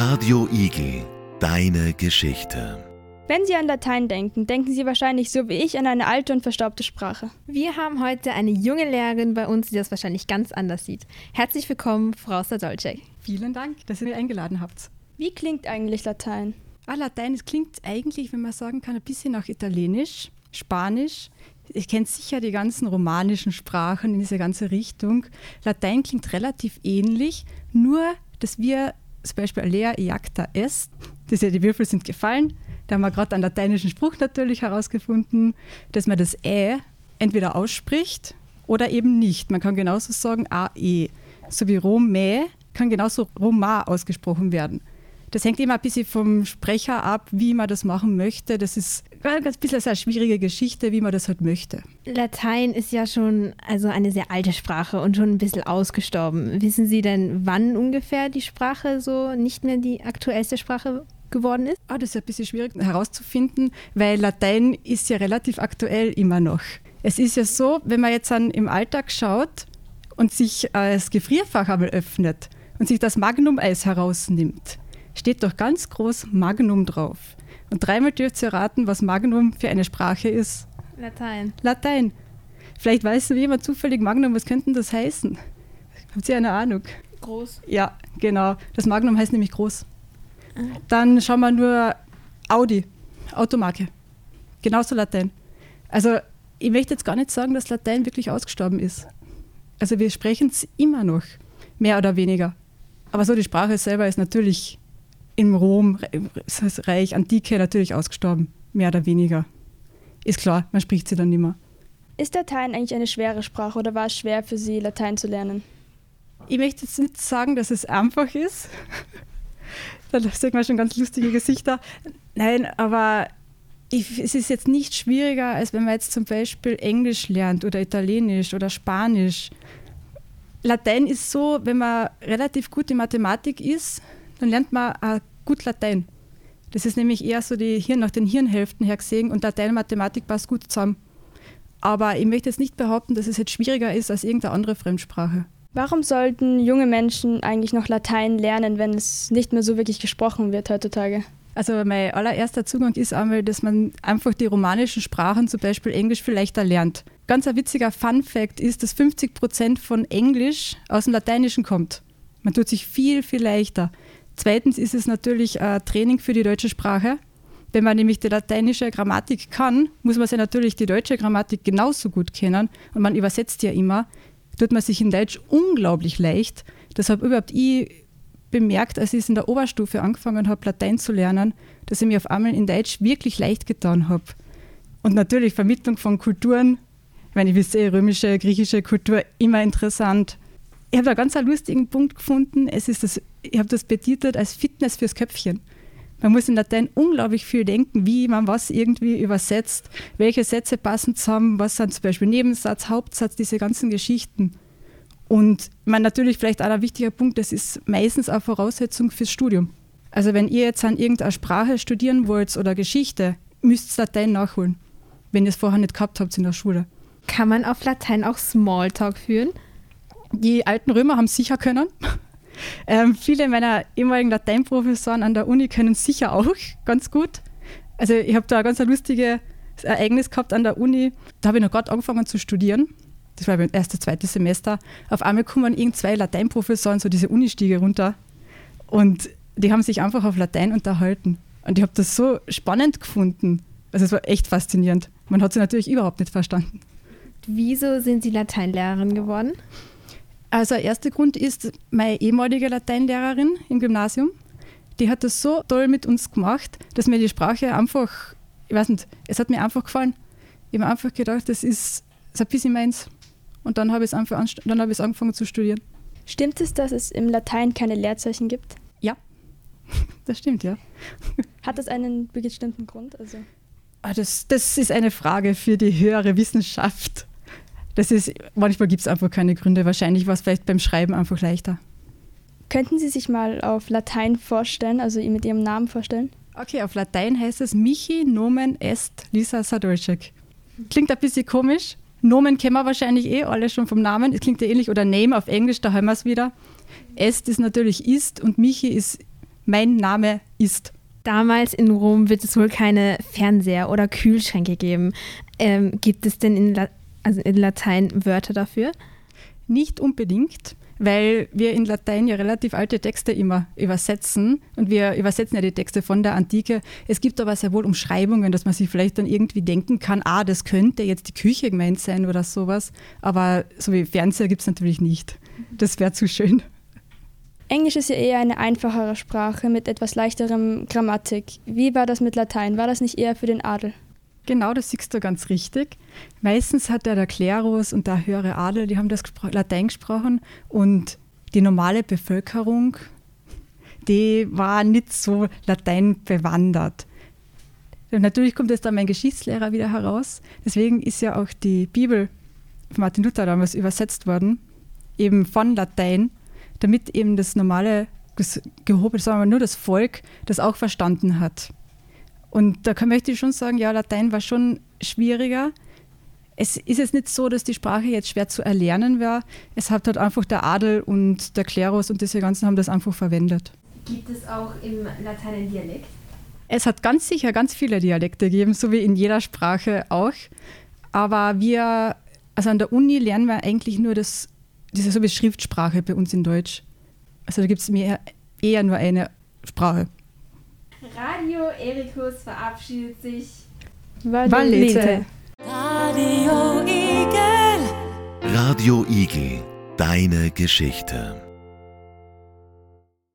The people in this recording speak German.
Radio Igel, deine Geschichte. Wenn Sie an Latein denken, denken Sie wahrscheinlich so wie ich an eine alte und verstaubte Sprache. Wir haben heute eine junge Lehrerin bei uns, die das wahrscheinlich ganz anders sieht. Herzlich willkommen, Frau Sadolcek. Vielen Dank, dass ihr mich eingeladen habt. Wie klingt eigentlich Latein? Ah, Latein, es klingt eigentlich, wenn man sagen kann, ein bisschen nach Italienisch, Spanisch. Ich kenne sicher die ganzen romanischen Sprachen in diese ganze Richtung. Latein klingt relativ ähnlich, nur dass wir zum Beispiel Alea iacta est, das ja die Würfel sind gefallen, da haben wir gerade einen lateinischen Spruch natürlich herausgefunden, dass man das Ä entweder ausspricht oder eben nicht. Man kann genauso sagen AE. So wie Rome kann genauso Roma ausgesprochen werden. Das hängt immer ein bisschen vom Sprecher ab, wie man das machen möchte. Das ist ein bisschen eine schwierige Geschichte, wie man das halt möchte. Latein ist ja schon also eine sehr alte Sprache und schon ein bisschen ausgestorben. Wissen Sie denn, wann ungefähr die Sprache so nicht mehr die aktuellste Sprache geworden ist? Ah, das ist ein bisschen schwierig herauszufinden, weil Latein ist ja relativ aktuell immer noch. Es ist ja so, wenn man jetzt an, im Alltag schaut und sich das Gefrierfach einmal öffnet und sich das Magnum-Eis herausnimmt, steht doch ganz groß Magnum drauf. Und dreimal dürft ihr raten, was Magnum für eine Sprache ist. Latein. Latein. Vielleicht weiß jemand zufällig Magnum, was könnte das heißen? Habt ihr eine Ahnung? Groß. Ja, genau. Das Magnum heißt nämlich groß. Dann schauen wir nur Audi, Automarke. Genauso Latein. Also ich möchte jetzt gar nicht sagen, dass Latein wirklich ausgestorben ist. Also wir sprechen es immer noch, mehr oder weniger. Aber so die Sprache selber ist natürlich im Rom, das Reich, Antike natürlich ausgestorben, mehr oder weniger. Ist klar, man spricht sie dann nicht mehr. Ist Latein eigentlich eine schwere Sprache oder war es schwer für Sie, Latein zu lernen? Ich möchte jetzt nicht sagen, dass es einfach ist. da sieht man schon ganz lustige Gesichter. Nein, aber ich, es ist jetzt nicht schwieriger, als wenn man jetzt zum Beispiel Englisch lernt oder Italienisch oder Spanisch. Latein ist so, wenn man relativ gut in Mathematik ist, dann lernt man auch gut Latein. Das ist nämlich eher so die Hirn nach den Hirnhälften her gesehen und Latein und Mathematik passt gut zusammen. Aber ich möchte jetzt nicht behaupten, dass es jetzt schwieriger ist als irgendeine andere Fremdsprache. Warum sollten junge Menschen eigentlich noch Latein lernen, wenn es nicht mehr so wirklich gesprochen wird heutzutage? Also mein allererster Zugang ist einmal, dass man einfach die romanischen Sprachen, zum Beispiel Englisch, viel leichter lernt. Ganz ein witziger Fun Fact ist, dass 50 Prozent von Englisch aus dem Lateinischen kommt. Man tut sich viel, viel leichter. Zweitens ist es natürlich ein Training für die deutsche Sprache. Wenn man nämlich die lateinische Grammatik kann, muss man sich natürlich die deutsche Grammatik genauso gut kennen. Und man übersetzt ja immer. Tut man sich in Deutsch unglaublich leicht. Deshalb überhaupt ich bemerkt, als ich in der Oberstufe angefangen habe, Latein zu lernen, dass ich mir auf einmal in Deutsch wirklich leicht getan habe. Und natürlich Vermittlung von Kulturen. Ich meine, ich wisse, römische, griechische Kultur immer interessant. Ich habe da ganz einen lustigen Punkt gefunden. Es ist das, ich habe das betitelt als Fitness fürs Köpfchen. Man muss in Latein unglaublich viel denken, wie man was irgendwie übersetzt, welche Sätze passen zusammen, was sind zum Beispiel Nebensatz, Hauptsatz, diese ganzen Geschichten. Und man natürlich vielleicht auch ein wichtiger Punkt, das ist meistens auch Voraussetzung fürs Studium. Also wenn ihr jetzt an irgendeiner Sprache studieren wollt oder Geschichte, müsst ihr Latein nachholen, wenn ihr es vorher nicht gehabt habt in der Schule. Kann man auf Latein auch Smalltalk führen? Die alten Römer haben es sicher können. Ähm, viele meiner ehemaligen Lateinprofessoren an der Uni können sicher auch ganz gut. Also ich habe da ein ganz lustiges Ereignis gehabt an der Uni. Da habe ich noch gerade angefangen zu studieren. Das war mein erstes, zweites Semester. Auf einmal kommen irgend zwei Lateinprofessoren so diese Unistiege runter und die haben sich einfach auf Latein unterhalten. Und ich habe das so spannend gefunden. Also es war echt faszinierend. Man hat sie natürlich überhaupt nicht verstanden. Wieso sind Sie Lateinlehrerin geworden? Also der erste Grund ist meine ehemalige Lateinlehrerin im Gymnasium. Die hat das so toll mit uns gemacht, dass mir die Sprache einfach, ich weiß nicht, es hat mir einfach gefallen. Ich habe einfach gedacht, das ist, das ist ein bisschen meins. Und dann habe ich, einfach, dann habe ich angefangen zu studieren. Stimmt es, dass es im Latein keine Leerzeichen gibt? Ja, das stimmt, ja. Hat das einen bestimmten Grund? Also ah, das, das ist eine Frage für die höhere Wissenschaft. Das ist, manchmal gibt es einfach keine Gründe. Wahrscheinlich war es vielleicht beim Schreiben einfach leichter. Könnten Sie sich mal auf Latein vorstellen, also mit Ihrem Namen vorstellen? Okay, auf Latein heißt es Michi Nomen Est Lisa Sadolcek. Klingt ein bisschen komisch. Nomen kennen wir wahrscheinlich eh alle schon vom Namen. Es klingt ja ähnlich. Oder Name auf Englisch, da haben wir es wieder. Est ist natürlich ist und Michi ist mein Name ist. Damals in Rom wird es wohl keine Fernseher oder Kühlschränke geben. Ähm, gibt es denn in, La also in Latein Wörter dafür? Nicht unbedingt weil wir in Latein ja relativ alte Texte immer übersetzen und wir übersetzen ja die Texte von der Antike. Es gibt aber sehr wohl Umschreibungen, dass man sich vielleicht dann irgendwie denken kann, ah, das könnte jetzt die Küche gemeint sein oder sowas, aber so wie Fernseher gibt es natürlich nicht. Das wäre zu schön. Englisch ist ja eher eine einfachere Sprache mit etwas leichterem Grammatik. Wie war das mit Latein? War das nicht eher für den Adel? Genau, das siehst du ganz richtig. Meistens hat ja der Klerus und der höhere Adel, die haben das Latein gesprochen und die normale Bevölkerung, die war nicht so Latein bewandert. Und natürlich kommt jetzt dann mein Geschichtslehrer wieder heraus. Deswegen ist ja auch die Bibel von Martin Luther damals übersetzt worden, eben von Latein, damit eben das normale, das gehobene, sagen wir mal nur das Volk, das auch verstanden hat. Und da kann, möchte ich schon sagen, ja, Latein war schon schwieriger. Es ist jetzt nicht so, dass die Sprache jetzt schwer zu erlernen wäre. Es hat halt einfach der Adel und der Klerus und diese ganzen haben das einfach verwendet. Gibt es auch im Latein einen Dialekt? Es hat ganz sicher ganz viele Dialekte gegeben, so wie in jeder Sprache auch. Aber wir, also an der Uni lernen wir eigentlich nur das, diese so wie Schriftsprache bei uns in Deutsch. Also da gibt es eher nur eine Sprache. Radio Erikus verabschiedet sich. Valete. Radio Igel. Radio Igel. Deine Geschichte.